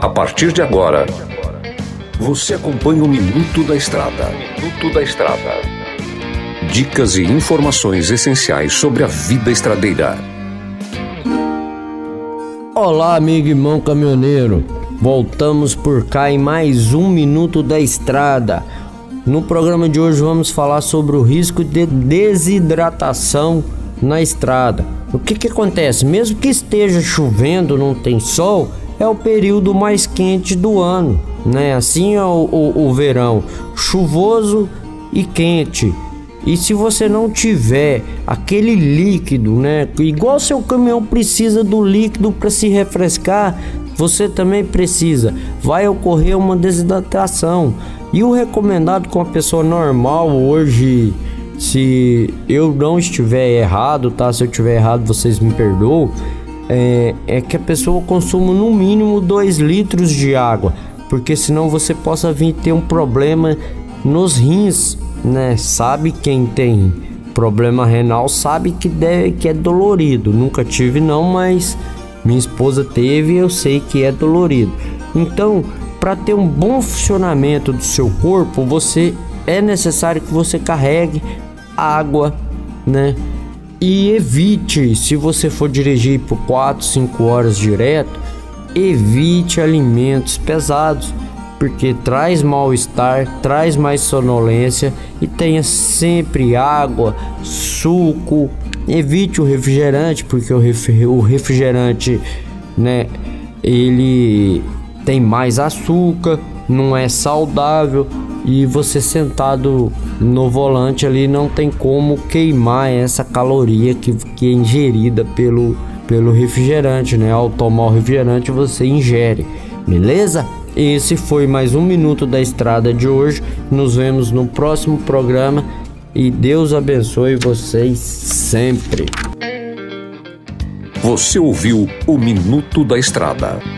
A partir de agora, você acompanha o Minuto da Estrada. Minuto da Estrada. Dicas e informações essenciais sobre a vida estradeira. Olá, amigo irmão caminhoneiro. Voltamos por cá em mais um Minuto da Estrada. No programa de hoje vamos falar sobre o risco de desidratação na estrada. O que, que acontece? Mesmo que esteja chovendo, não tem sol, é o período mais quente do ano, né? Assim é o, o, o verão, chuvoso e quente. E se você não tiver aquele líquido, né? Igual seu caminhão precisa do líquido para se refrescar, você também precisa. Vai ocorrer uma desidratação. E o recomendado com a pessoa normal hoje se eu não estiver errado, tá? Se eu estiver errado, vocês me perdoam. É, é que a pessoa consuma no mínimo 2 litros de água, porque senão você possa vir ter um problema nos rins, né? Sabe quem tem problema renal sabe que deve que é dolorido. Nunca tive não, mas minha esposa teve, eu sei que é dolorido. Então, para ter um bom funcionamento do seu corpo, você é necessário que você carregue água, né? E evite, se você for dirigir por 4, 5 horas direto, evite alimentos pesados, porque traz mal-estar, traz mais sonolência e tenha sempre água, suco. Evite o refrigerante, porque o refrigerante, né, ele tem mais açúcar, não é saudável e você sentado no volante ali não tem como queimar essa caloria que, que é ingerida pelo, pelo refrigerante, né? Ao tomar o refrigerante você ingere, beleza? Esse foi mais um minuto da estrada de hoje. Nos vemos no próximo programa e Deus abençoe vocês sempre. Você ouviu o Minuto da Estrada.